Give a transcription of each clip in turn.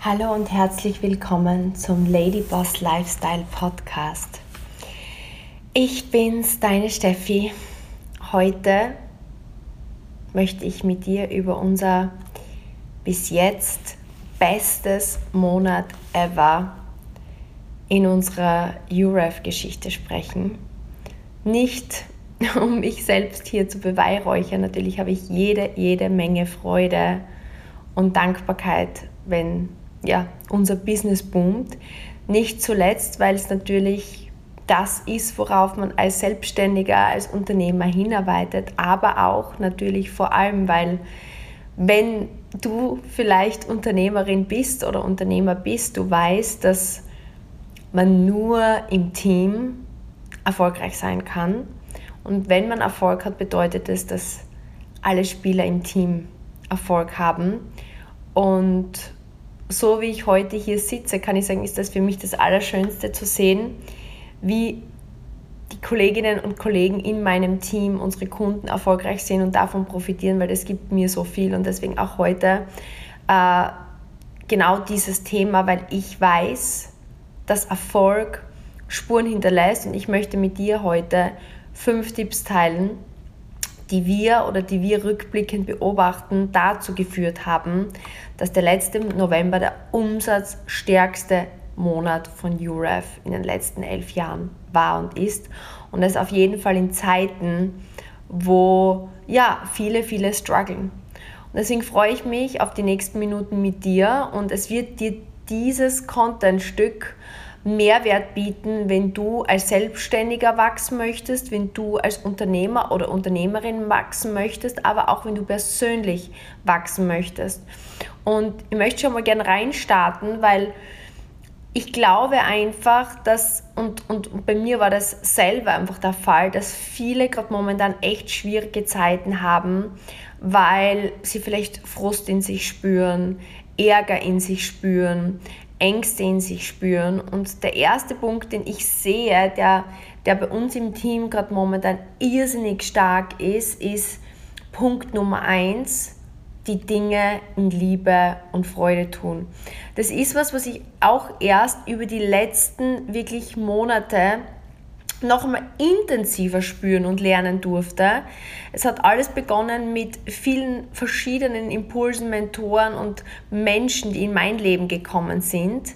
Hallo und herzlich willkommen zum Ladyboss Lifestyle Podcast. Ich bin's, deine Steffi. Heute möchte ich mit dir über unser bis jetzt bestes Monat ever in unserer UREF-Geschichte sprechen. Nicht um mich selbst hier zu beweihräuchern, natürlich habe ich jede, jede Menge Freude und Dankbarkeit, wenn ja, unser Business boomt. Nicht zuletzt, weil es natürlich das ist, worauf man als Selbstständiger, als Unternehmer hinarbeitet, aber auch natürlich vor allem, weil wenn du vielleicht Unternehmerin bist oder Unternehmer bist, du weißt, dass man nur im Team erfolgreich sein kann. Und wenn man Erfolg hat, bedeutet es, dass alle Spieler im Team Erfolg haben. Und so wie ich heute hier sitze, kann ich sagen, ist das für mich das Allerschönste zu sehen, wie die Kolleginnen und Kollegen in meinem Team, unsere Kunden erfolgreich sind und davon profitieren, weil das gibt mir so viel. Und deswegen auch heute äh, genau dieses Thema, weil ich weiß, dass Erfolg Spuren hinterlässt. Und ich möchte mit dir heute fünf Tipps teilen, die wir oder die wir rückblickend beobachten, dazu geführt haben, dass der letzte November der umsatzstärkste Monat von UREF in den letzten elf Jahren war und ist. Und das auf jeden Fall in Zeiten, wo ja viele, viele strugglen. Und deswegen freue ich mich auf die nächsten Minuten mit dir und es wird dir dieses Contentstück Mehrwert bieten, wenn du als Selbstständiger wachsen möchtest, wenn du als Unternehmer oder Unternehmerin wachsen möchtest, aber auch wenn du persönlich wachsen möchtest. Und ich möchte schon mal gerne reinstarten, weil ich glaube einfach, dass, und, und bei mir war das selber einfach der Fall, dass viele gerade momentan echt schwierige Zeiten haben, weil sie vielleicht Frust in sich spüren, Ärger in sich spüren, Ängste in sich spüren. Und der erste Punkt, den ich sehe, der, der bei uns im Team gerade momentan irrsinnig stark ist, ist Punkt Nummer eins, die Dinge in Liebe und Freude tun. Das ist was, was ich auch erst über die letzten wirklich Monate noch einmal intensiver spüren und lernen durfte. Es hat alles begonnen mit vielen verschiedenen Impulsen, Mentoren und Menschen, die in mein Leben gekommen sind.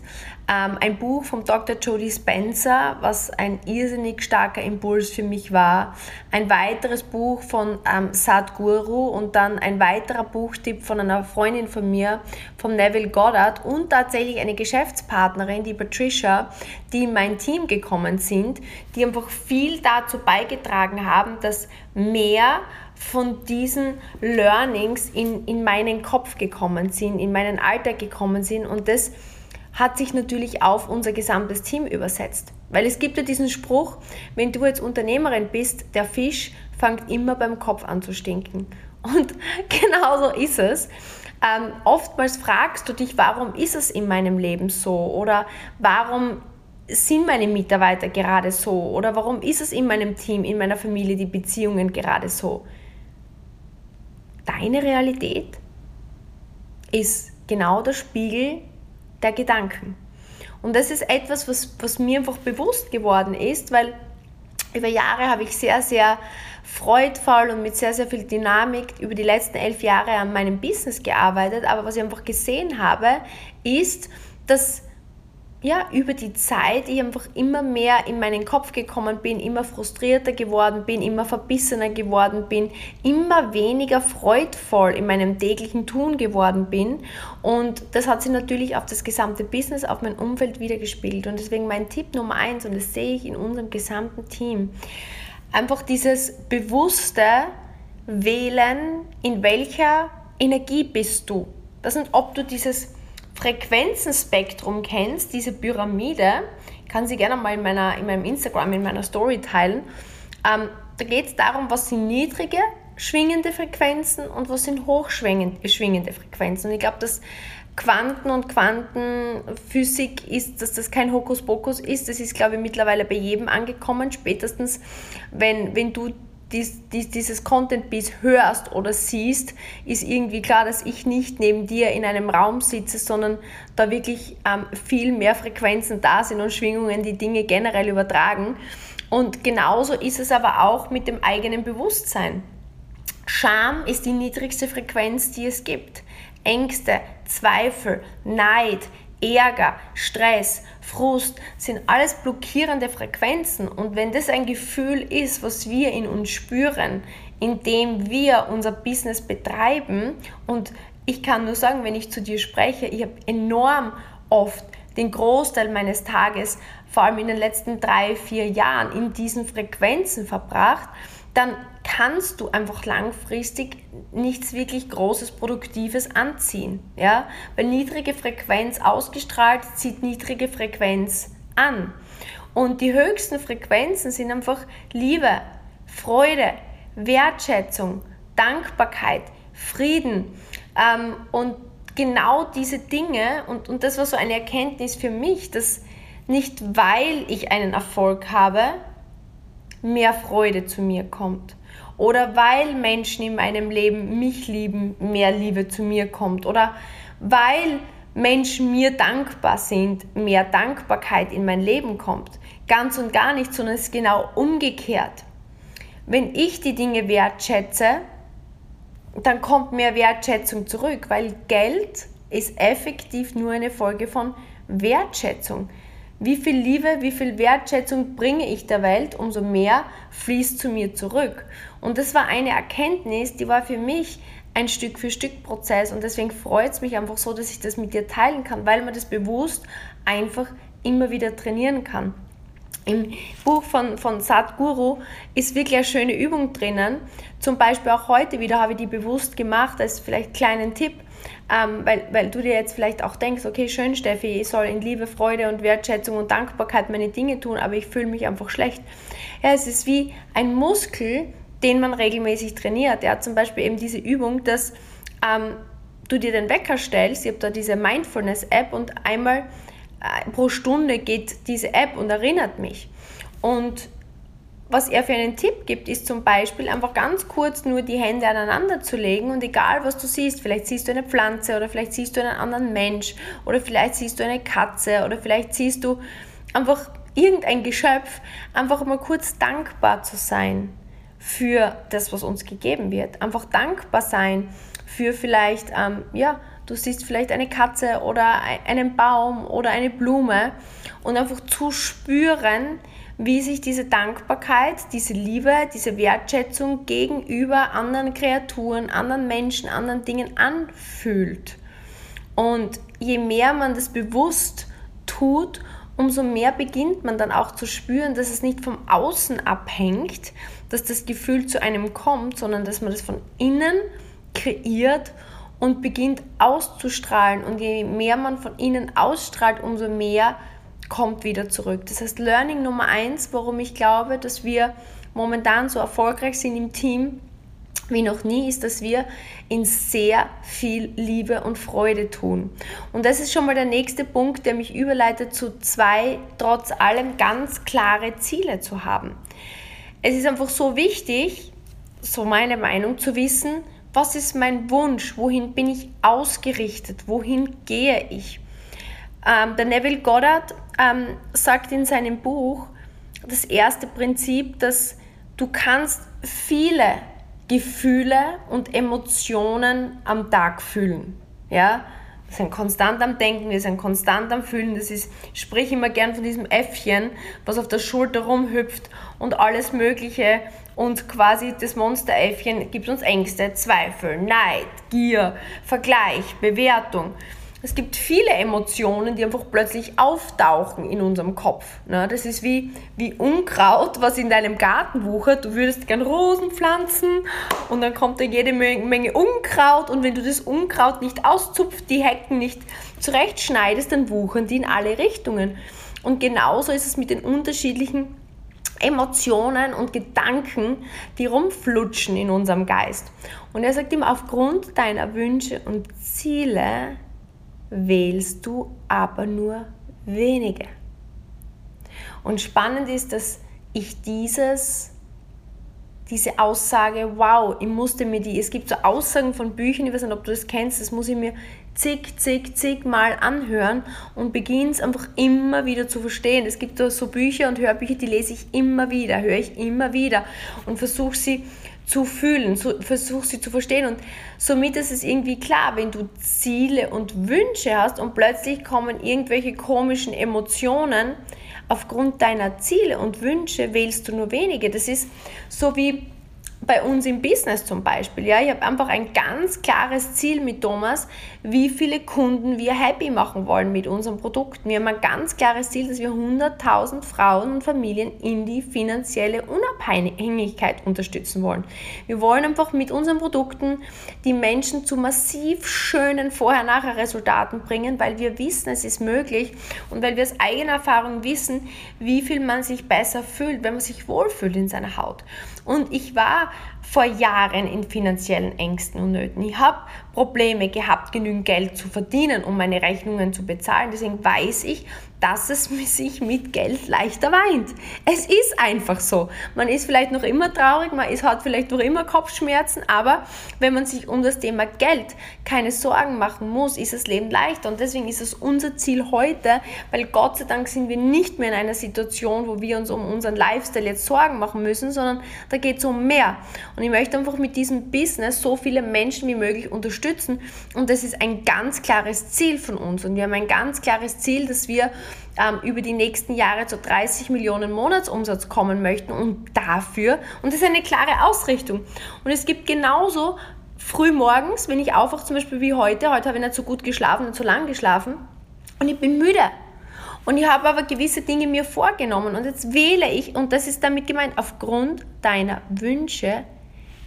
Ähm, ein Buch vom Dr. Jody Spencer, was ein irrsinnig starker Impuls für mich war. Ein weiteres Buch von ähm, Sadhguru und dann ein weiterer Buchtipp von einer Freundin von mir, vom Neville Goddard und tatsächlich eine Geschäftspartnerin, die Patricia, die in mein Team gekommen sind, die einfach viel dazu beigetragen haben, dass mehr von diesen Learnings in, in meinen Kopf gekommen sind, in meinen Alltag gekommen sind und das hat sich natürlich auf unser gesamtes Team übersetzt. Weil es gibt ja diesen Spruch, wenn du jetzt Unternehmerin bist, der Fisch fängt immer beim Kopf an zu stinken. Und genau so ist es. Ähm, oftmals fragst du dich, warum ist es in meinem Leben so? Oder warum sind meine Mitarbeiter gerade so? Oder warum ist es in meinem Team, in meiner Familie, die Beziehungen gerade so? Deine Realität ist genau der Spiegel der Gedanken. Und das ist etwas, was, was mir einfach bewusst geworden ist, weil über Jahre habe ich sehr, sehr freudvoll und mit sehr, sehr viel Dynamik über die letzten elf Jahre an meinem Business gearbeitet. Aber was ich einfach gesehen habe, ist, dass ja, über die Zeit ich einfach immer mehr in meinen Kopf gekommen bin, immer frustrierter geworden bin, immer verbissener geworden bin, immer weniger freudvoll in meinem täglichen Tun geworden bin. Und das hat sich natürlich auf das gesamte Business, auf mein Umfeld wiedergespiegelt. Und deswegen mein Tipp Nummer eins, und das sehe ich in unserem gesamten Team, einfach dieses bewusste Wählen, in welcher Energie bist du. Das ist, ob du dieses Frequenzenspektrum kennst, diese Pyramide, kann sie gerne mal in, meiner, in meinem Instagram, in meiner Story teilen. Ähm, da geht es darum, was sind niedrige schwingende Frequenzen und was sind hochschwingende Frequenzen. Und ich glaube, dass Quanten und Quantenphysik ist, dass das kein Hokuspokus ist. Das ist, glaube ich, mittlerweile bei jedem angekommen. Spätestens, wenn, wenn du dies, dies, dieses Content Piece hörst oder siehst, ist irgendwie klar, dass ich nicht neben dir in einem Raum sitze, sondern da wirklich ähm, viel mehr Frequenzen da sind und Schwingungen, die Dinge generell übertragen. Und genauso ist es aber auch mit dem eigenen Bewusstsein. Scham ist die niedrigste Frequenz, die es gibt. Ängste, Zweifel, Neid, Ärger, Stress, Frust sind alles blockierende Frequenzen. Und wenn das ein Gefühl ist, was wir in uns spüren, indem wir unser Business betreiben, und ich kann nur sagen, wenn ich zu dir spreche, ich habe enorm oft den Großteil meines Tages, vor allem in den letzten drei, vier Jahren, in diesen Frequenzen verbracht, dann kannst du einfach langfristig nichts wirklich Großes, Produktives anziehen. Ja? Weil niedrige Frequenz ausgestrahlt zieht niedrige Frequenz an. Und die höchsten Frequenzen sind einfach Liebe, Freude, Wertschätzung, Dankbarkeit, Frieden. Ähm, und genau diese Dinge, und, und das war so eine Erkenntnis für mich, dass nicht weil ich einen Erfolg habe, mehr Freude zu mir kommt. Oder weil Menschen in meinem Leben mich lieben, mehr Liebe zu mir kommt. Oder weil Menschen mir dankbar sind, mehr Dankbarkeit in mein Leben kommt. Ganz und gar nicht, sondern es ist genau umgekehrt. Wenn ich die Dinge wertschätze, dann kommt mehr Wertschätzung zurück, weil Geld ist effektiv nur eine Folge von Wertschätzung. Wie viel Liebe, wie viel Wertschätzung bringe ich der Welt, umso mehr fließt zu mir zurück. Und das war eine Erkenntnis, die war für mich ein Stück für Stück Prozess und deswegen freut es mich einfach so, dass ich das mit dir teilen kann, weil man das bewusst einfach immer wieder trainieren kann. Im Buch von, von Sadhguru ist wirklich eine schöne Übung drinnen. Zum Beispiel auch heute wieder habe ich die bewusst gemacht, als vielleicht kleinen Tipp ähm, weil, weil du dir jetzt vielleicht auch denkst, okay, schön Steffi, ich soll in Liebe, Freude und Wertschätzung und Dankbarkeit meine Dinge tun, aber ich fühle mich einfach schlecht. Ja, es ist wie ein Muskel, den man regelmäßig trainiert. Ja, zum Beispiel eben diese Übung, dass ähm, du dir den Wecker stellst, ich habe da diese Mindfulness-App und einmal äh, pro Stunde geht diese App und erinnert mich. Und was er für einen Tipp gibt, ist zum Beispiel einfach ganz kurz nur die Hände aneinander zu legen und egal was du siehst, vielleicht siehst du eine Pflanze oder vielleicht siehst du einen anderen Mensch oder vielleicht siehst du eine Katze oder vielleicht siehst du einfach irgendein Geschöpf, einfach mal kurz dankbar zu sein für das, was uns gegeben wird. Einfach dankbar sein für vielleicht, ähm, ja, du siehst vielleicht eine Katze oder einen Baum oder eine Blume und einfach zu spüren, wie sich diese Dankbarkeit, diese Liebe, diese Wertschätzung gegenüber anderen Kreaturen, anderen Menschen, anderen Dingen anfühlt. Und je mehr man das bewusst tut, umso mehr beginnt man dann auch zu spüren, dass es nicht vom Außen abhängt, dass das Gefühl zu einem kommt, sondern dass man das von innen kreiert und beginnt auszustrahlen. Und je mehr man von innen ausstrahlt, umso mehr kommt wieder zurück. Das heißt, Learning Nummer eins, warum ich glaube, dass wir momentan so erfolgreich sind im Team wie noch nie, ist, dass wir in sehr viel Liebe und Freude tun. Und das ist schon mal der nächste Punkt, der mich überleitet zu zwei, trotz allem ganz klare Ziele zu haben. Es ist einfach so wichtig, so meine Meinung, zu wissen, was ist mein Wunsch, wohin bin ich ausgerichtet, wohin gehe ich. Ähm, der Neville Goddard ähm, sagt in seinem Buch das erste Prinzip, dass du kannst viele Gefühle und Emotionen am Tag fühlen. Ja? Wir sind konstant am Denken, wir sind konstant am Fühlen. Das ist, ich spreche immer gern von diesem Äffchen, was auf der Schulter rumhüpft und alles Mögliche. Und quasi das Monsteräffchen gibt uns Ängste, Zweifel, Neid, Gier, Vergleich, Bewertung es gibt viele Emotionen, die einfach plötzlich auftauchen in unserem Kopf. Ne? Das ist wie, wie Unkraut, was in deinem Garten wuchert. Du würdest gern Rosen pflanzen und dann kommt da jede Menge Unkraut und wenn du das Unkraut nicht auszupft, die Hecken nicht zurechtschneidest, dann wuchern die in alle Richtungen. Und genauso ist es mit den unterschiedlichen Emotionen und Gedanken, die rumflutschen in unserem Geist. Und er sagt ihm, aufgrund deiner Wünsche und Ziele wählst du aber nur wenige. Und spannend ist, dass ich dieses, diese Aussage, wow, ich musste mir die, es gibt so Aussagen von Büchern, ich weiß nicht, ob du das kennst, das muss ich mir zig, zig, zig Mal anhören und beginne es einfach immer wieder zu verstehen. Es gibt so Bücher und Hörbücher, die lese ich immer wieder, höre ich immer wieder und versuche sie zu fühlen, so, versuch sie zu verstehen und somit ist es irgendwie klar, wenn du Ziele und Wünsche hast und plötzlich kommen irgendwelche komischen Emotionen, aufgrund deiner Ziele und Wünsche wählst du nur wenige. Das ist so wie bei uns im Business zum Beispiel. Ja, ich habe einfach ein ganz klares Ziel mit Thomas, wie viele Kunden wir happy machen wollen mit unseren Produkten. Wir haben ein ganz klares Ziel, dass wir 100.000 Frauen und Familien in die finanzielle Unabhängigkeit unterstützen wollen. Wir wollen einfach mit unseren Produkten die Menschen zu massiv schönen Vorher-Nachher-Resultaten bringen, weil wir wissen, es ist möglich und weil wir aus eigener Erfahrung wissen, wie viel man sich besser fühlt, wenn man sich wohlfühlt in seiner Haut. Und ich war vor Jahren in finanziellen Ängsten und Nöten. Ich habe Probleme gehabt, genügend Geld zu verdienen, um meine Rechnungen zu bezahlen. Deswegen weiß ich, dass es sich mit Geld leichter weint. Es ist einfach so. Man ist vielleicht noch immer traurig, man ist, hat vielleicht noch immer Kopfschmerzen, aber wenn man sich um das Thema Geld keine Sorgen machen muss, ist das Leben leichter. Und deswegen ist es unser Ziel heute, weil Gott sei Dank sind wir nicht mehr in einer Situation, wo wir uns um unseren Lifestyle jetzt Sorgen machen müssen, sondern da geht es um mehr. Und ich möchte einfach mit diesem Business so viele Menschen wie möglich unterstützen. Und das ist ein ganz klares Ziel von uns. Und wir haben ein ganz klares Ziel, dass wir ähm, über die nächsten Jahre zu 30 Millionen Monatsumsatz kommen möchten und dafür, und das ist eine klare Ausrichtung. Und es gibt genauso früh morgens, wenn ich aufwache, zum Beispiel wie heute, heute habe ich nicht so gut geschlafen, nicht so lang geschlafen und ich bin müde. Und ich habe aber gewisse Dinge mir vorgenommen und jetzt wähle ich, und das ist damit gemeint, aufgrund deiner Wünsche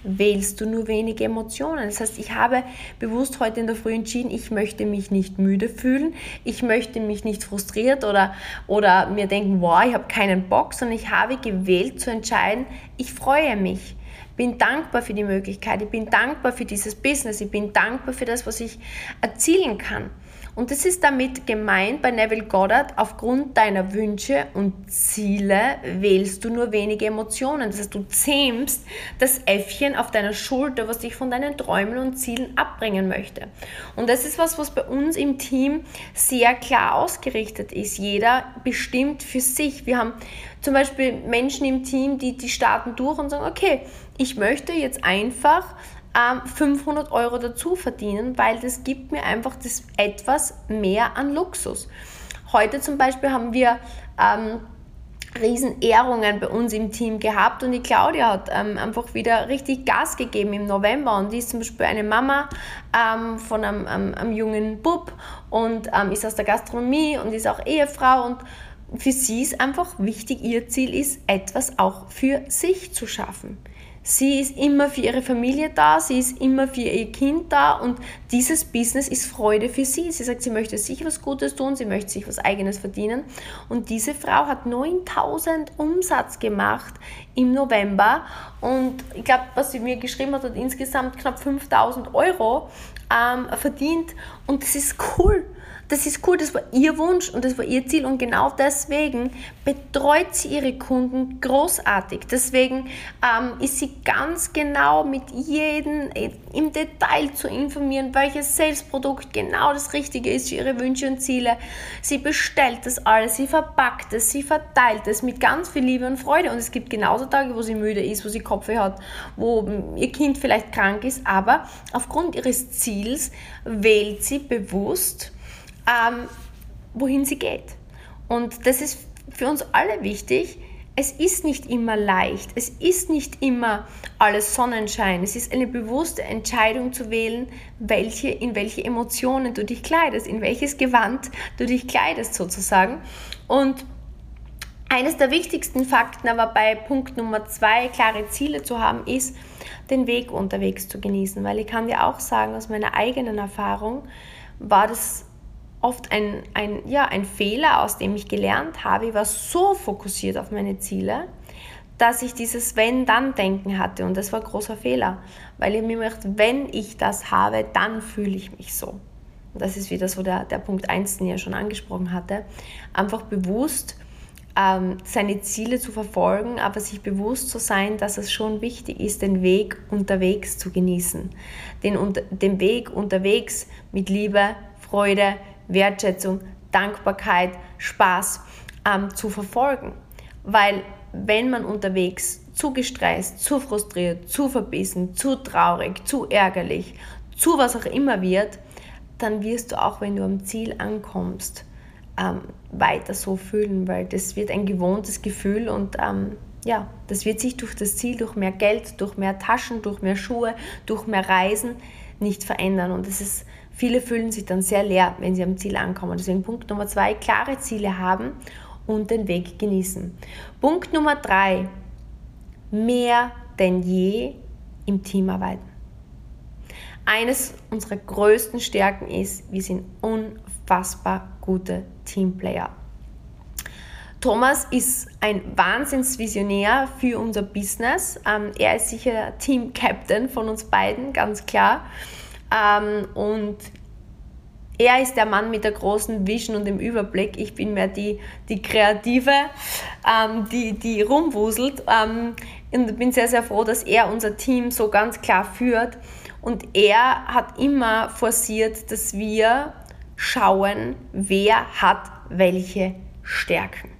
wählst du nur wenige Emotionen. Das heißt, ich habe bewusst heute in der Früh entschieden, ich möchte mich nicht müde fühlen, ich möchte mich nicht frustriert oder, oder mir denken, wow, ich habe keinen Bock, sondern ich habe gewählt zu entscheiden, ich freue mich bin dankbar für die Möglichkeit, ich bin dankbar für dieses Business, ich bin dankbar für das, was ich erzielen kann. Und das ist damit gemeint bei Neville Goddard, aufgrund deiner Wünsche und Ziele wählst du nur wenige Emotionen. Das heißt, du zähmst das Äffchen auf deiner Schulter, was dich von deinen Träumen und Zielen abbringen möchte. Und das ist was, was bei uns im Team sehr klar ausgerichtet ist. Jeder bestimmt für sich. Wir haben zum Beispiel Menschen im Team, die, die starten durch und sagen, okay, ich möchte jetzt einfach 500 ähm, Euro dazu verdienen, weil das gibt mir einfach das etwas mehr an Luxus. Heute zum Beispiel haben wir ähm, Riesenehrungen bei uns im Team gehabt und die Claudia hat ähm, einfach wieder richtig Gas gegeben im November und die ist zum Beispiel eine Mama ähm, von einem, einem, einem, jungen Bub und ähm, ist aus der Gastronomie und ist auch Ehefrau und für sie ist einfach wichtig, ihr Ziel ist, etwas auch für sich zu schaffen. Sie ist immer für ihre Familie da, sie ist immer für ihr Kind da und dieses Business ist Freude für sie. Sie sagt, sie möchte sich was Gutes tun, sie möchte sich was Eigenes verdienen. Und diese Frau hat 9000 Umsatz gemacht im November und ich glaube, was sie mir geschrieben hat, hat insgesamt knapp 5000 Euro ähm, verdient und das ist cool. Das ist cool, das war ihr Wunsch und das war ihr Ziel und genau deswegen betreut sie ihre Kunden großartig. Deswegen ähm, ist sie ganz genau mit jedem im Detail zu informieren, welches Salesprodukt genau das Richtige ist für ihre Wünsche und Ziele. Sie bestellt das alles, sie verpackt es, sie verteilt es mit ganz viel Liebe und Freude und es gibt genauso Tage, wo sie müde ist, wo sie Kopfweh hat, wo ihr Kind vielleicht krank ist, aber aufgrund ihres Ziels wählt sie bewusst ähm, wohin sie geht. Und das ist für uns alle wichtig. Es ist nicht immer leicht, es ist nicht immer alles Sonnenschein. Es ist eine bewusste Entscheidung zu wählen, welche, in welche Emotionen du dich kleidest, in welches Gewand du dich kleidest sozusagen. Und eines der wichtigsten Fakten aber bei Punkt Nummer zwei, klare Ziele zu haben, ist, den Weg unterwegs zu genießen. Weil ich kann dir auch sagen, aus meiner eigenen Erfahrung war das oft ein, ein, ja, ein Fehler, aus dem ich gelernt habe. Ich war so fokussiert auf meine Ziele, dass ich dieses Wenn-Dann-Denken hatte. Und das war ein großer Fehler, weil ich mir gedacht, wenn ich das habe, dann fühle ich mich so. Und das ist wieder so der, der Punkt 1, den ich ja schon angesprochen hatte. Einfach bewusst ähm, seine Ziele zu verfolgen, aber sich bewusst zu sein, dass es schon wichtig ist, den Weg unterwegs zu genießen. Den, den Weg unterwegs mit Liebe, Freude, Wertschätzung, Dankbarkeit, Spaß ähm, zu verfolgen. Weil wenn man unterwegs zu gestresst, zu frustriert, zu verbissen, zu traurig, zu ärgerlich, zu was auch immer wird, dann wirst du auch, wenn du am Ziel ankommst, ähm, weiter so fühlen, weil das wird ein gewohntes Gefühl und ähm, ja, das wird sich durch das Ziel, durch mehr Geld, durch mehr Taschen, durch mehr Schuhe, durch mehr Reisen nicht verändern. Und das ist, viele fühlen sich dann sehr leer, wenn sie am Ziel ankommen. Deswegen Punkt Nummer zwei, klare Ziele haben und den Weg genießen. Punkt Nummer drei, mehr denn je im Team arbeiten. Eines unserer größten Stärken ist, wir sind unfassbar gute Teamplayer. Thomas ist ein Wahnsinnsvisionär für unser Business. Ähm, er ist sicher Team Captain von uns beiden, ganz klar. Ähm, und er ist der Mann mit der großen Vision und dem Überblick. Ich bin mehr die, die Kreative, ähm, die, die rumwuselt. Ähm, und bin sehr, sehr froh, dass er unser Team so ganz klar führt. Und er hat immer forciert, dass wir schauen, wer hat welche Stärken.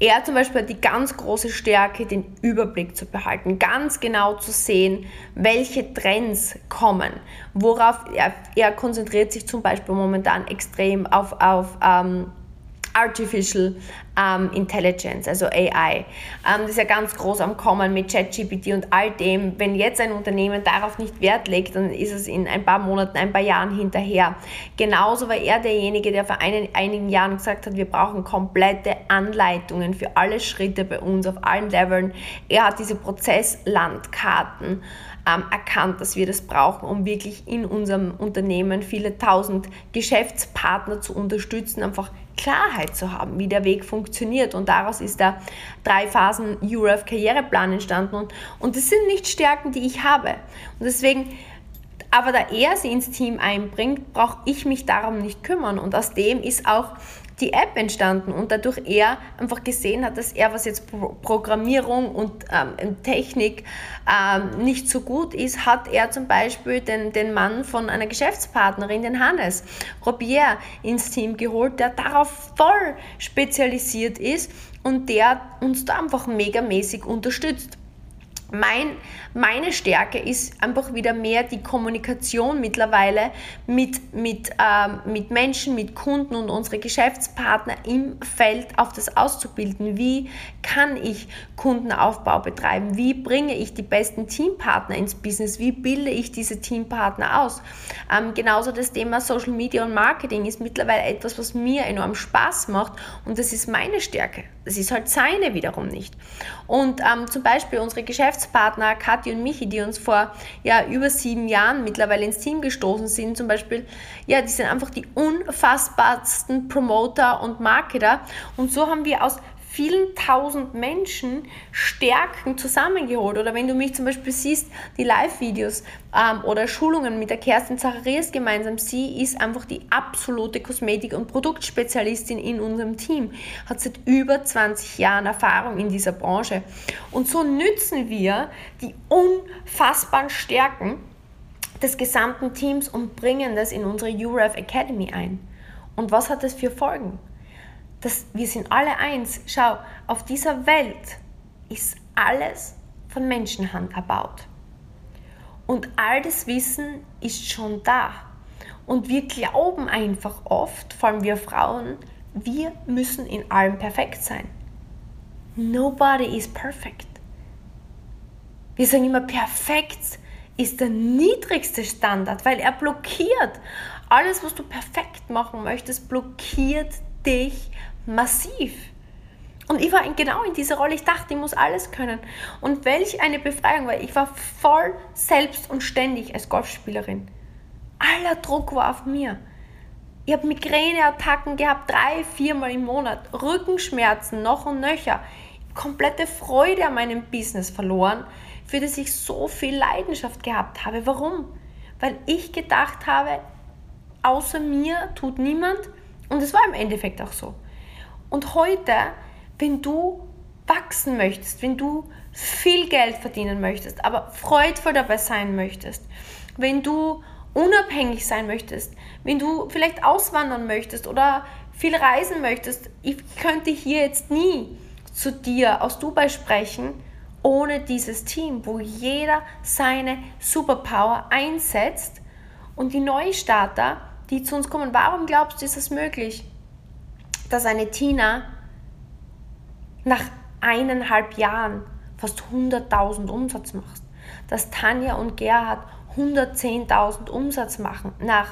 Er zum Beispiel hat die ganz große Stärke, den Überblick zu behalten, ganz genau zu sehen, welche Trends kommen, worauf er, er konzentriert sich zum Beispiel momentan extrem auf, auf ähm, Artificial ähm, Intelligence, also AI. Ähm, das ist ja ganz groß am Kommen mit ChatGPT und all dem. Wenn jetzt ein Unternehmen darauf nicht Wert legt, dann ist es in ein paar Monaten, ein paar Jahren hinterher. Genauso war er derjenige, der vor einen, einigen Jahren gesagt hat, wir brauchen komplette Anleitungen für alle Schritte bei uns auf allen Leveln. Er hat diese Prozesslandkarten ähm, erkannt, dass wir das brauchen, um wirklich in unserem Unternehmen viele tausend Geschäftspartner zu unterstützen, einfach Klarheit zu haben, wie der Weg funktioniert. Und daraus ist der drei Phasen URF Karriereplan entstanden. Und, und das sind nicht Stärken, die ich habe. Und deswegen, aber da er sie ins Team einbringt, brauche ich mich darum nicht kümmern. Und aus dem ist auch die App entstanden und dadurch er einfach gesehen hat, dass er, was jetzt Programmierung und ähm, Technik ähm, nicht so gut ist, hat er zum Beispiel den, den Mann von einer Geschäftspartnerin, den Hannes Robier, ins Team geholt, der darauf voll spezialisiert ist und der uns da einfach megamäßig unterstützt. Mein, meine Stärke ist einfach wieder mehr die Kommunikation mittlerweile mit, mit, ähm, mit Menschen, mit Kunden und unsere Geschäftspartner im Feld auf das auszubilden. Wie kann ich Kundenaufbau betreiben? Wie bringe ich die besten Teampartner ins Business? Wie bilde ich diese Teampartner aus? Ähm, genauso das Thema Social Media und Marketing ist mittlerweile etwas, was mir enorm Spaß macht und das ist meine Stärke. Das ist halt seine wiederum nicht. Und ähm, zum Beispiel unsere Geschäftspartner Kathi und Michi, die uns vor ja, über sieben Jahren mittlerweile ins Team gestoßen sind, zum Beispiel, ja, die sind einfach die unfassbarsten Promoter und Marketer. Und so haben wir aus vielen tausend Menschen Stärken zusammengeholt. Oder wenn du mich zum Beispiel siehst, die Live-Videos ähm, oder Schulungen mit der Kerstin Zacharias gemeinsam, sie ist einfach die absolute Kosmetik- und Produktspezialistin in unserem Team, hat seit über 20 Jahren Erfahrung in dieser Branche. Und so nützen wir die unfassbaren Stärken des gesamten Teams und bringen das in unsere UREF Academy ein. Und was hat das für Folgen? Dass wir sind alle eins. Schau, auf dieser Welt ist alles von Menschenhand erbaut. Und all das Wissen ist schon da. Und wir glauben einfach oft, vor allem wir Frauen, wir müssen in allem perfekt sein. Nobody is perfect. Wir sagen immer, perfekt ist der niedrigste Standard, weil er blockiert. Alles, was du perfekt machen möchtest, blockiert dich massiv. Und ich war genau in dieser Rolle. Ich dachte, ich muss alles können. Und welch eine Befreiung, weil ich war voll selbst und ständig als Golfspielerin. Aller Druck war auf mir. Ich habe Migräneattacken gehabt, drei, viermal im Monat, Rückenschmerzen noch und nöcher, komplette Freude an meinem Business verloren, für das ich so viel Leidenschaft gehabt habe. Warum? Weil ich gedacht habe, außer mir tut niemand und es war im Endeffekt auch so. Und heute wenn du wachsen möchtest, wenn du viel Geld verdienen möchtest, aber freudvoll dabei sein möchtest, wenn du unabhängig sein möchtest, wenn du vielleicht auswandern möchtest oder viel reisen möchtest, ich könnte hier jetzt nie zu dir aus Dubai sprechen, ohne dieses Team, wo jeder seine Superpower einsetzt und die Neustarter, die zu uns kommen, warum glaubst du, ist es möglich, dass eine Tina nach eineinhalb Jahren fast 100.000 Umsatz macht, dass Tanja und Gerhard 110.000 Umsatz machen nach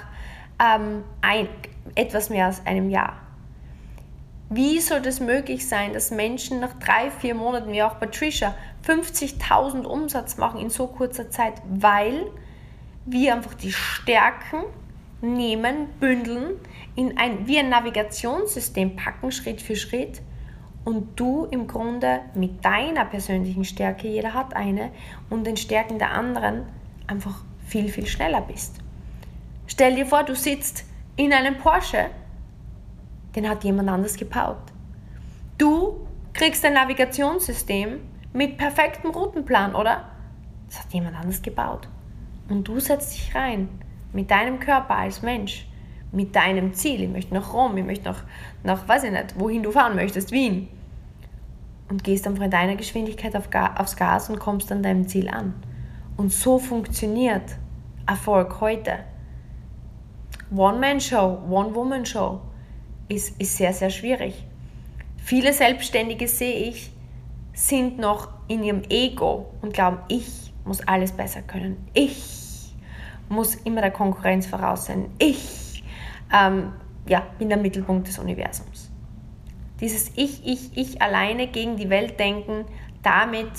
ähm, ein, etwas mehr als einem Jahr. Wie soll das möglich sein, dass Menschen nach drei, vier Monaten, wie auch Patricia, 50.000 Umsatz machen in so kurzer Zeit? Weil wir einfach die Stärken nehmen, bündeln, in ein, wie ein Navigationssystem packen, Schritt für Schritt und du im Grunde mit deiner persönlichen Stärke, jeder hat eine, und den Stärken der anderen einfach viel, viel schneller bist. Stell dir vor, du sitzt in einem Porsche, den hat jemand anders gebaut. Du kriegst ein Navigationssystem mit perfektem Routenplan, oder? Das hat jemand anders gebaut. Und du setzt dich rein mit deinem Körper als Mensch, mit deinem Ziel. Ich möchte nach Rom, ich möchte nach, nach weiß ich nicht, wohin du fahren möchtest, Wien. Und gehst einfach in deiner Geschwindigkeit auf aufs Gas und kommst an deinem Ziel an. Und so funktioniert Erfolg heute. One-Man-Show, One-Woman-Show ist, ist sehr, sehr schwierig. Viele Selbstständige sehe ich, sind noch in ihrem Ego und glauben, ich muss alles besser können. Ich muss immer der Konkurrenz voraus sein. Ich ähm, ja, bin der Mittelpunkt des Universums. Dieses Ich, Ich, Ich alleine gegen die Welt denken, damit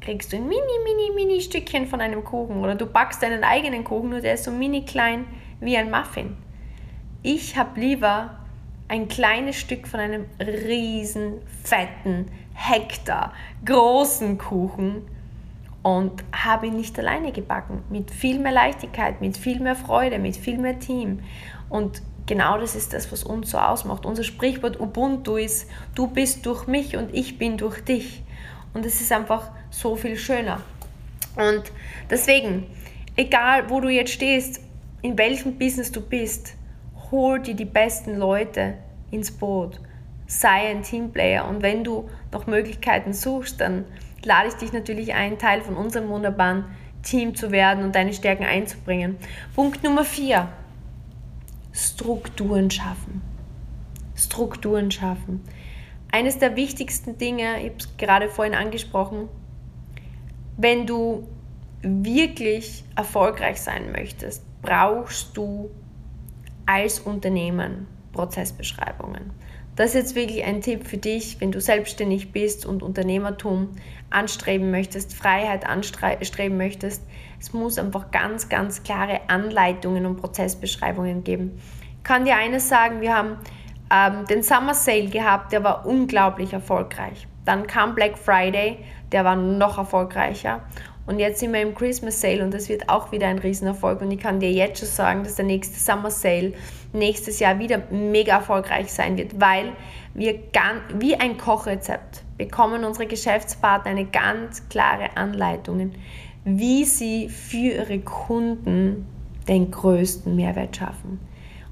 kriegst du ein mini, mini, mini Stückchen von einem Kuchen oder du backst deinen eigenen Kuchen, nur der ist so mini klein wie ein Muffin. Ich habe lieber ein kleines Stück von einem riesen, fetten, Hektar großen Kuchen und habe ihn nicht alleine gebacken. Mit viel mehr Leichtigkeit, mit viel mehr Freude, mit viel mehr Team. Und genau das ist das, was uns so ausmacht. Unser Sprichwort Ubuntu ist, du bist durch mich und ich bin durch dich. Und es ist einfach so viel schöner. Und deswegen, egal wo du jetzt stehst, in welchem Business du bist, hol dir die besten Leute ins Boot. Sei ein Teamplayer. Und wenn du noch Möglichkeiten suchst, dann lade ich dich natürlich ein, Teil von unserem wunderbaren Team zu werden und deine Stärken einzubringen. Punkt Nummer vier. Strukturen schaffen. Strukturen schaffen. Eines der wichtigsten Dinge, ich habe es gerade vorhin angesprochen, wenn du wirklich erfolgreich sein möchtest, brauchst du als Unternehmen Prozessbeschreibungen. Das ist jetzt wirklich ein Tipp für dich, wenn du selbstständig bist und Unternehmertum anstreben möchtest, Freiheit anstreben möchtest. Es muss einfach ganz, ganz klare Anleitungen und Prozessbeschreibungen geben. Ich kann dir eines sagen, wir haben ähm, den Summer Sale gehabt, der war unglaublich erfolgreich. Dann kam Black Friday, der war noch erfolgreicher. Und jetzt sind wir im Christmas Sale und das wird auch wieder ein Riesenerfolg. Und ich kann dir jetzt schon sagen, dass der nächste Summer Sale nächstes Jahr wieder mega erfolgreich sein wird, weil wir ganz, wie ein Kochrezept bekommen unsere Geschäftspartner eine ganz klare Anleitung, wie sie für ihre Kunden den größten Mehrwert schaffen.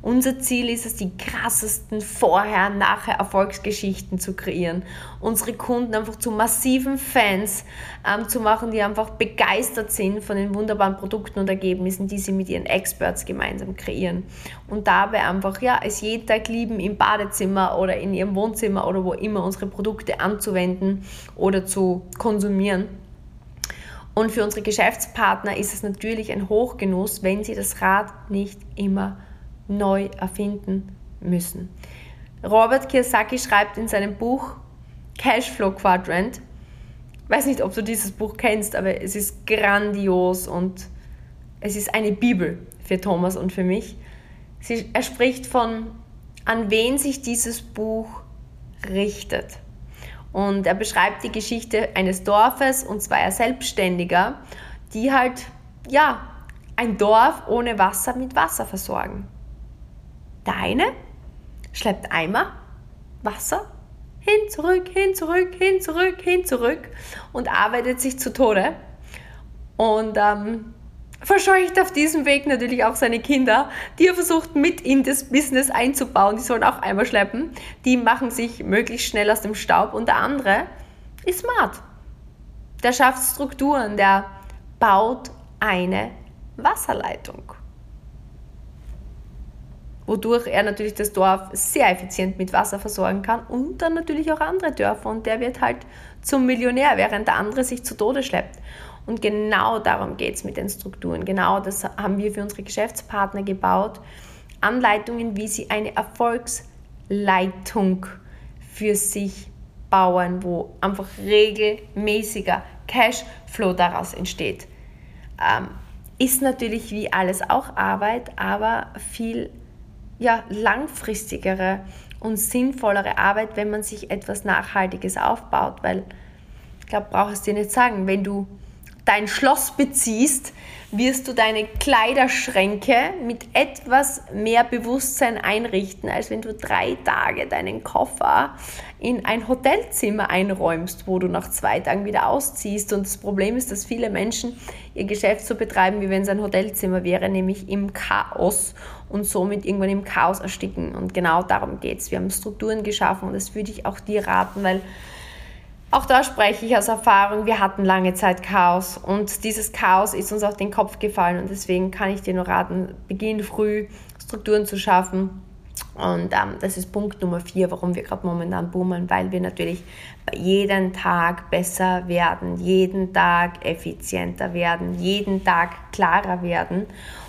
Unser Ziel ist es, die krassesten Vorher-, Nachher-Erfolgsgeschichten zu kreieren. Unsere Kunden einfach zu massiven Fans ähm, zu machen, die einfach begeistert sind von den wunderbaren Produkten und Ergebnissen, die sie mit ihren Experts gemeinsam kreieren. Und dabei einfach, ja, es jeden Tag lieben, im Badezimmer oder in ihrem Wohnzimmer oder wo immer unsere Produkte anzuwenden oder zu konsumieren. Und für unsere Geschäftspartner ist es natürlich ein Hochgenuss, wenn sie das Rad nicht immer neu erfinden müssen. Robert Kiyosaki schreibt in seinem Buch Cashflow Quadrant, weiß nicht, ob du dieses Buch kennst, aber es ist grandios und es ist eine Bibel für Thomas und für mich. er spricht von, an wen sich dieses Buch richtet. Und er beschreibt die Geschichte eines Dorfes und zweier Selbstständiger, die halt, ja, ein Dorf ohne Wasser mit Wasser versorgen. Der eine schleppt Eimer Wasser hin, zurück, hin, zurück, hin, zurück, hin, zurück und arbeitet sich zu Tode. Und ähm, verscheucht auf diesem Weg natürlich auch seine Kinder, die er versucht mit in das Business einzubauen. Die sollen auch einmal schleppen. Die machen sich möglichst schnell aus dem Staub. Und der andere ist smart. Der schafft Strukturen, der baut eine Wasserleitung. Wodurch er natürlich das Dorf sehr effizient mit Wasser versorgen kann und dann natürlich auch andere Dörfer. Und der wird halt zum Millionär, während der andere sich zu Tode schleppt. Und genau darum geht es mit den Strukturen. Genau das haben wir für unsere Geschäftspartner gebaut. Anleitungen, wie sie eine Erfolgsleitung für sich bauen, wo einfach regelmäßiger Cashflow daraus entsteht. Ähm, ist natürlich wie alles auch Arbeit, aber viel ja, langfristigere und sinnvollere Arbeit, wenn man sich etwas Nachhaltiges aufbaut, weil ich glaube, brauchst du dir nicht sagen, wenn du dein Schloss beziehst, wirst du deine Kleiderschränke mit etwas mehr Bewusstsein einrichten, als wenn du drei Tage deinen Koffer in ein Hotelzimmer einräumst, wo du nach zwei Tagen wieder ausziehst. Und das Problem ist, dass viele Menschen ihr Geschäft so betreiben, wie wenn es ein Hotelzimmer wäre, nämlich im Chaos und somit irgendwann im Chaos ersticken. Und genau darum geht es. Wir haben Strukturen geschaffen und das würde ich auch dir raten, weil auch da spreche ich aus Erfahrung, wir hatten lange Zeit Chaos und dieses Chaos ist uns auf den Kopf gefallen und deswegen kann ich dir nur raten, beginn früh Strukturen zu schaffen. Und ähm, das ist Punkt Nummer vier, warum wir gerade momentan boomen, weil wir natürlich jeden Tag besser werden, jeden Tag effizienter werden, jeden Tag klarer werden.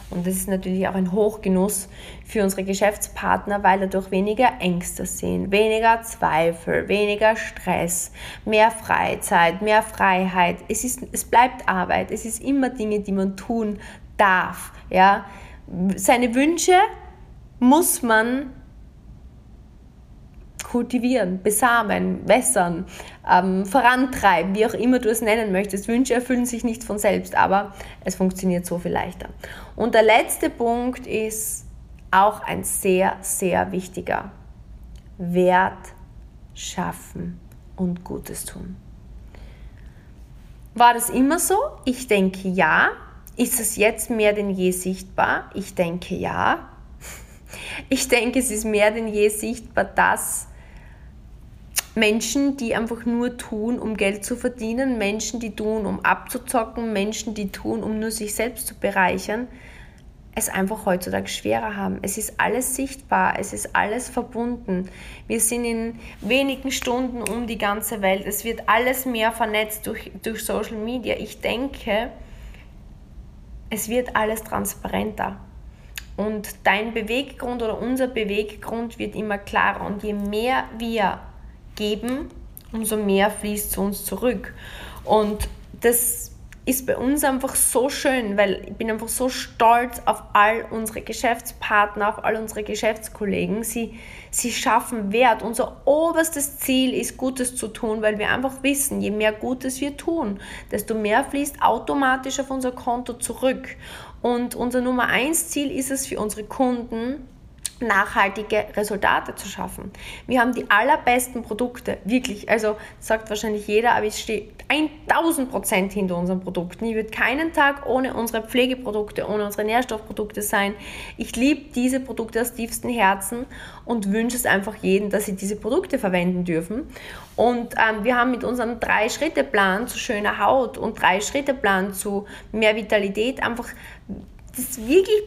Und das ist natürlich auch ein Hochgenuss für unsere Geschäftspartner, weil dadurch weniger Ängste sind, weniger Zweifel, weniger Stress, mehr Freizeit, mehr Freiheit. Es, ist, es bleibt Arbeit, es ist immer Dinge, die man tun darf. Ja? Seine Wünsche muss man kultivieren, besamen, wässern, ähm, vorantreiben, wie auch immer du es nennen möchtest. Wünsche erfüllen sich nicht von selbst, aber es funktioniert so viel leichter. Und der letzte Punkt ist auch ein sehr, sehr wichtiger. Wert schaffen und Gutes tun. War das immer so? Ich denke ja. Ist es jetzt mehr denn je sichtbar? Ich denke ja. Ich denke, es ist mehr denn je sichtbar, dass Menschen, die einfach nur tun, um Geld zu verdienen, Menschen, die tun, um abzuzocken, Menschen, die tun, um nur sich selbst zu bereichern, es einfach heutzutage schwerer haben. Es ist alles sichtbar, es ist alles verbunden. Wir sind in wenigen Stunden um die ganze Welt. Es wird alles mehr vernetzt durch, durch Social Media. Ich denke, es wird alles transparenter. Und dein Beweggrund oder unser Beweggrund wird immer klarer. Und je mehr wir geben, umso mehr fließt zu uns zurück. Und das ist bei uns einfach so schön, weil ich bin einfach so stolz auf all unsere Geschäftspartner, auf all unsere Geschäftskollegen. Sie, sie schaffen Wert. Unser oberstes Ziel ist, Gutes zu tun, weil wir einfach wissen, je mehr Gutes wir tun, desto mehr fließt automatisch auf unser Konto zurück. Und unser Nummer eins Ziel ist es für unsere Kunden, nachhaltige Resultate zu schaffen. Wir haben die allerbesten Produkte, wirklich. Also sagt wahrscheinlich jeder, aber ich stehe 1000 Prozent hinter unseren Produkten. Ich würde keinen Tag ohne unsere Pflegeprodukte, ohne unsere Nährstoffprodukte sein. Ich liebe diese Produkte aus tiefstem Herzen und wünsche es einfach jedem, dass sie diese Produkte verwenden dürfen. Und ähm, wir haben mit unserem Drei-Schritte-Plan zu schöner Haut und Drei-Schritte-Plan zu mehr Vitalität einfach das wirklich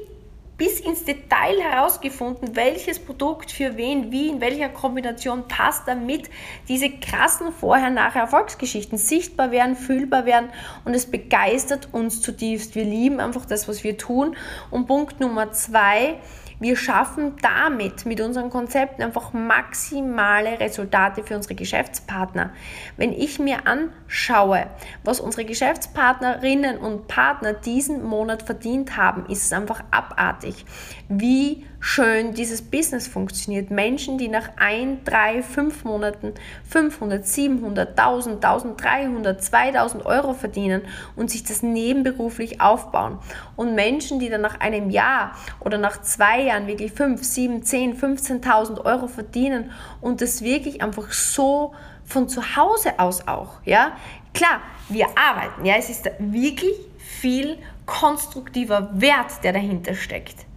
bis ins Detail herausgefunden, welches Produkt für wen, wie, in welcher Kombination passt, damit diese krassen Vorher-Nachher-Erfolgsgeschichten sichtbar werden, fühlbar werden und es begeistert uns zutiefst. Wir lieben einfach das, was wir tun. Und Punkt Nummer zwei, wir schaffen damit mit unseren Konzepten einfach maximale Resultate für unsere Geschäftspartner. Wenn ich mir anschaue, was unsere Geschäftspartnerinnen und Partner diesen Monat verdient haben, ist es einfach abartig, wie schön dieses Business funktioniert. Menschen, die nach ein, drei, fünf Monaten 500, 700, 1000, 1300, 2000 Euro verdienen und sich das nebenberuflich aufbauen. Und Menschen, die dann nach einem Jahr oder nach zwei Jahren wirklich 5, 7, 10, 15.000 Euro verdienen und das wirklich einfach so von zu Hause aus auch, ja. Klar, wir arbeiten, ja, es ist wirklich viel konstruktiver Wert, der dahinter steckt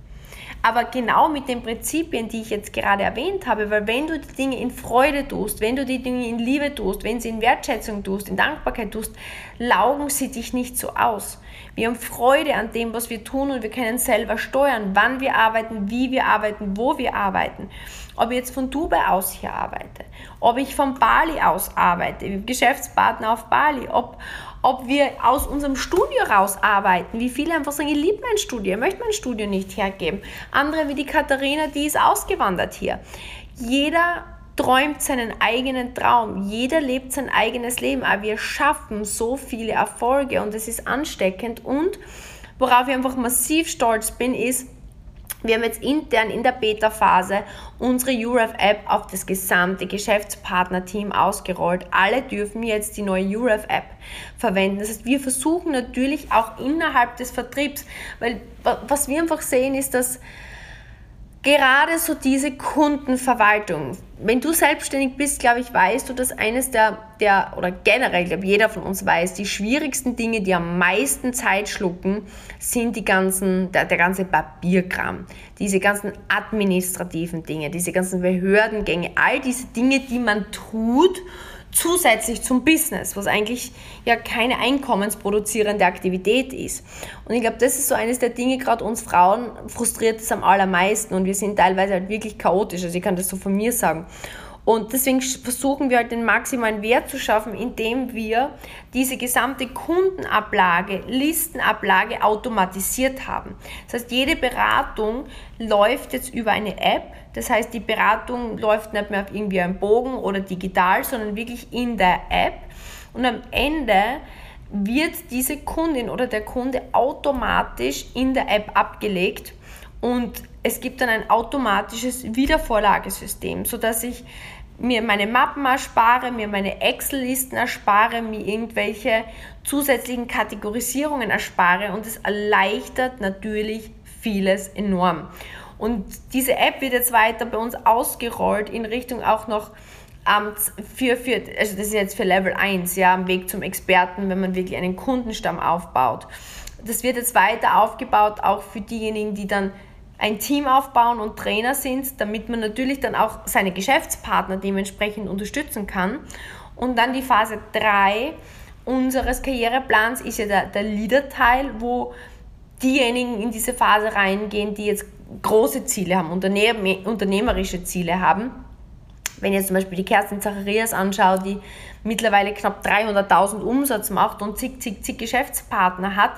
aber genau mit den Prinzipien, die ich jetzt gerade erwähnt habe, weil wenn du die Dinge in Freude tust, wenn du die Dinge in Liebe tust, wenn sie in Wertschätzung tust, in Dankbarkeit tust, laugen sie dich nicht so aus. Wir haben Freude an dem, was wir tun und wir können selber steuern, wann wir arbeiten, wie wir arbeiten, wo wir arbeiten. Ob ich jetzt von Dubai aus hier arbeite, ob ich von Bali aus arbeite, Geschäftspartner auf Bali, ob, ob wir aus unserem Studio raus arbeiten. Wie viele einfach sagen, ich liebe mein Studio, ich möchte mein Studio nicht hergeben. Andere wie die Katharina, die ist ausgewandert hier. Jeder träumt seinen eigenen Traum, jeder lebt sein eigenes Leben, aber wir schaffen so viele Erfolge und es ist ansteckend und worauf ich einfach massiv stolz bin, ist, wir haben jetzt intern in der Beta-Phase unsere UREF-App auf das gesamte Geschäftspartner-Team ausgerollt. Alle dürfen jetzt die neue UREF-App verwenden. Das heißt, wir versuchen natürlich auch innerhalb des Vertriebs, weil was wir einfach sehen ist, dass gerade so diese Kundenverwaltung. Wenn du selbstständig bist, glaube ich, weißt du, dass eines der, der oder generell, glaube jeder von uns weiß, die schwierigsten Dinge, die am meisten Zeit schlucken, sind die ganzen, der, der ganze Papierkram, diese ganzen administrativen Dinge, diese ganzen Behördengänge, all diese Dinge, die man tut, zusätzlich zum Business, was eigentlich ja keine einkommensproduzierende Aktivität ist. Und ich glaube, das ist so eines der Dinge, gerade uns Frauen frustriert es am allermeisten und wir sind teilweise halt wirklich chaotisch, also ich kann das so von mir sagen. Und deswegen versuchen wir halt den maximalen Wert zu schaffen, indem wir diese gesamte Kundenablage, Listenablage automatisiert haben. Das heißt, jede Beratung läuft jetzt über eine App. Das heißt, die Beratung läuft nicht mehr auf irgendwie einem Bogen oder digital, sondern wirklich in der App. Und am Ende wird diese Kundin oder der Kunde automatisch in der App abgelegt und es gibt dann ein automatisches Wiedervorlagesystem, sodass ich mir meine Mappen erspare, mir meine Excel-Listen erspare, mir irgendwelche zusätzlichen Kategorisierungen erspare und es erleichtert natürlich vieles enorm. Und diese App wird jetzt weiter bei uns ausgerollt in Richtung auch noch ähm, für, für, also das ist jetzt für Level 1, ja, am Weg zum Experten, wenn man wirklich einen Kundenstamm aufbaut. Das wird jetzt weiter aufgebaut, auch für diejenigen, die dann ein Team aufbauen und Trainer sind, damit man natürlich dann auch seine Geschäftspartner dementsprechend unterstützen kann. Und dann die Phase 3 unseres Karriereplans ist ja der, der Leader-Teil, wo diejenigen in diese Phase reingehen, die jetzt große Ziele haben, unternehmerische Ziele haben. Wenn ihr zum Beispiel die Kerstin Zacharias anschaut, die mittlerweile knapp 300.000 Umsatz macht und zig, zig, zig Geschäftspartner hat,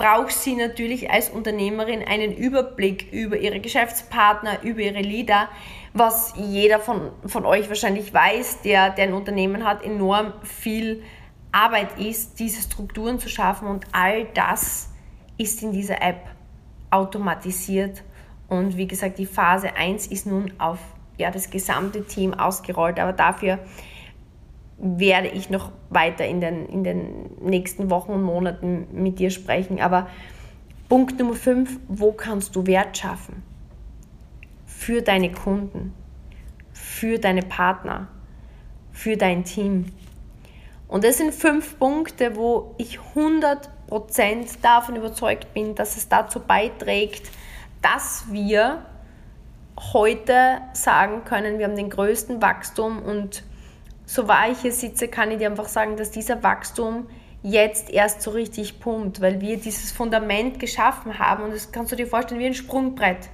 braucht sie natürlich als Unternehmerin einen Überblick über ihre Geschäftspartner, über ihre Leader, was jeder von, von euch wahrscheinlich weiß, der, der ein Unternehmen hat, enorm viel Arbeit ist, diese Strukturen zu schaffen und all das ist in dieser App automatisiert. Und wie gesagt, die Phase 1 ist nun auf ja, das gesamte Team ausgerollt, aber dafür werde ich noch weiter in den, in den nächsten Wochen und Monaten mit dir sprechen. Aber Punkt Nummer 5, wo kannst du Wert schaffen? Für deine Kunden, für deine Partner, für dein Team. Und das sind fünf Punkte, wo ich 100% davon überzeugt bin, dass es dazu beiträgt, dass wir heute sagen können, wir haben den größten Wachstum und so wahr ich hier sitze, kann ich dir einfach sagen, dass dieser Wachstum jetzt erst so richtig pumpt, weil wir dieses Fundament geschaffen haben. Und das kannst du dir vorstellen wie ein Sprungbrett.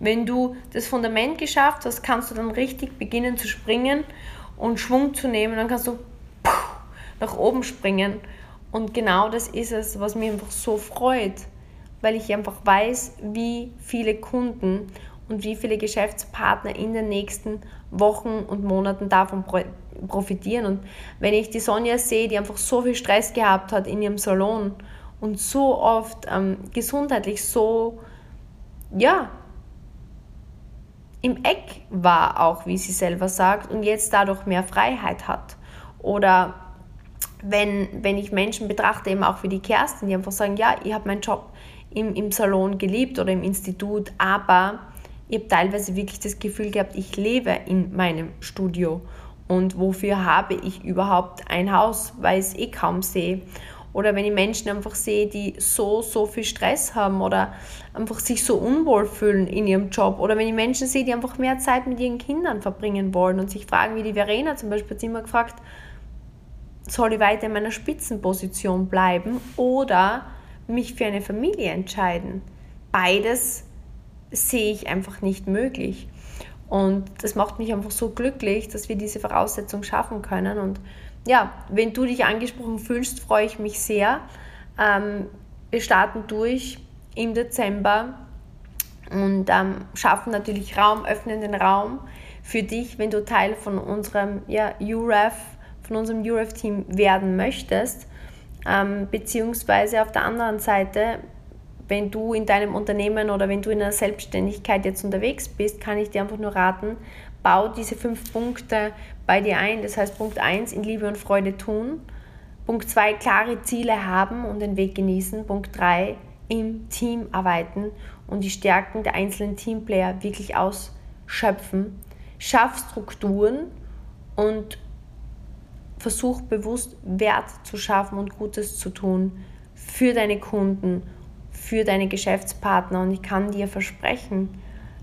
Wenn du das Fundament geschafft hast, kannst du dann richtig beginnen zu springen und Schwung zu nehmen, dann kannst du nach oben springen. Und genau das ist es, was mich einfach so freut, weil ich einfach weiß, wie viele Kunden und wie viele Geschäftspartner in den nächsten Wochen und Monaten davon profitieren. Und wenn ich die Sonja sehe, die einfach so viel Stress gehabt hat in ihrem Salon und so oft ähm, gesundheitlich so, ja, im Eck war, auch wie sie selber sagt, und jetzt dadurch mehr Freiheit hat. Oder wenn, wenn ich Menschen betrachte, eben auch wie die Kerstin, die einfach sagen, ja, ich habe meinen Job im, im Salon geliebt oder im Institut, aber ich habe teilweise wirklich das Gefühl gehabt, ich lebe in meinem Studio. Und wofür habe ich überhaupt ein Haus, weil ich es eh kaum sehe. Oder wenn ich Menschen einfach sehe, die so, so viel Stress haben oder einfach sich so unwohl fühlen in ihrem Job. Oder wenn ich Menschen sehe, die einfach mehr Zeit mit ihren Kindern verbringen wollen und sich fragen, wie die Verena zum Beispiel hat immer gefragt, soll ich weiter in meiner Spitzenposition bleiben oder mich für eine Familie entscheiden? Beides sehe ich einfach nicht möglich. Und das macht mich einfach so glücklich, dass wir diese Voraussetzung schaffen können. Und ja, wenn du dich angesprochen fühlst, freue ich mich sehr. Ähm, wir starten durch im Dezember und ähm, schaffen natürlich Raum, öffnen den Raum für dich, wenn du Teil von unserem ja, UREF, von unserem UREF-Team werden möchtest. Ähm, beziehungsweise auf der anderen Seite wenn du in deinem Unternehmen oder wenn du in einer Selbstständigkeit jetzt unterwegs bist, kann ich dir einfach nur raten, bau diese fünf Punkte bei dir ein. Das heißt, Punkt 1, in Liebe und Freude tun. Punkt 2, klare Ziele haben und den Weg genießen. Punkt 3, im Team arbeiten und die Stärken der einzelnen Teamplayer wirklich ausschöpfen. Schaff Strukturen und versuch bewusst Wert zu schaffen und Gutes zu tun für deine Kunden für deine Geschäftspartner. Und ich kann dir versprechen,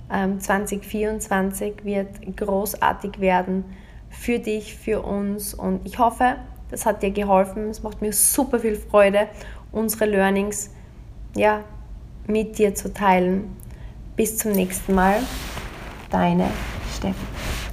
2024 ähm, wird großartig werden für dich, für uns. Und ich hoffe, das hat dir geholfen. Es macht mir super viel Freude, unsere Learnings ja, mit dir zu teilen. Bis zum nächsten Mal. Deine Steffi.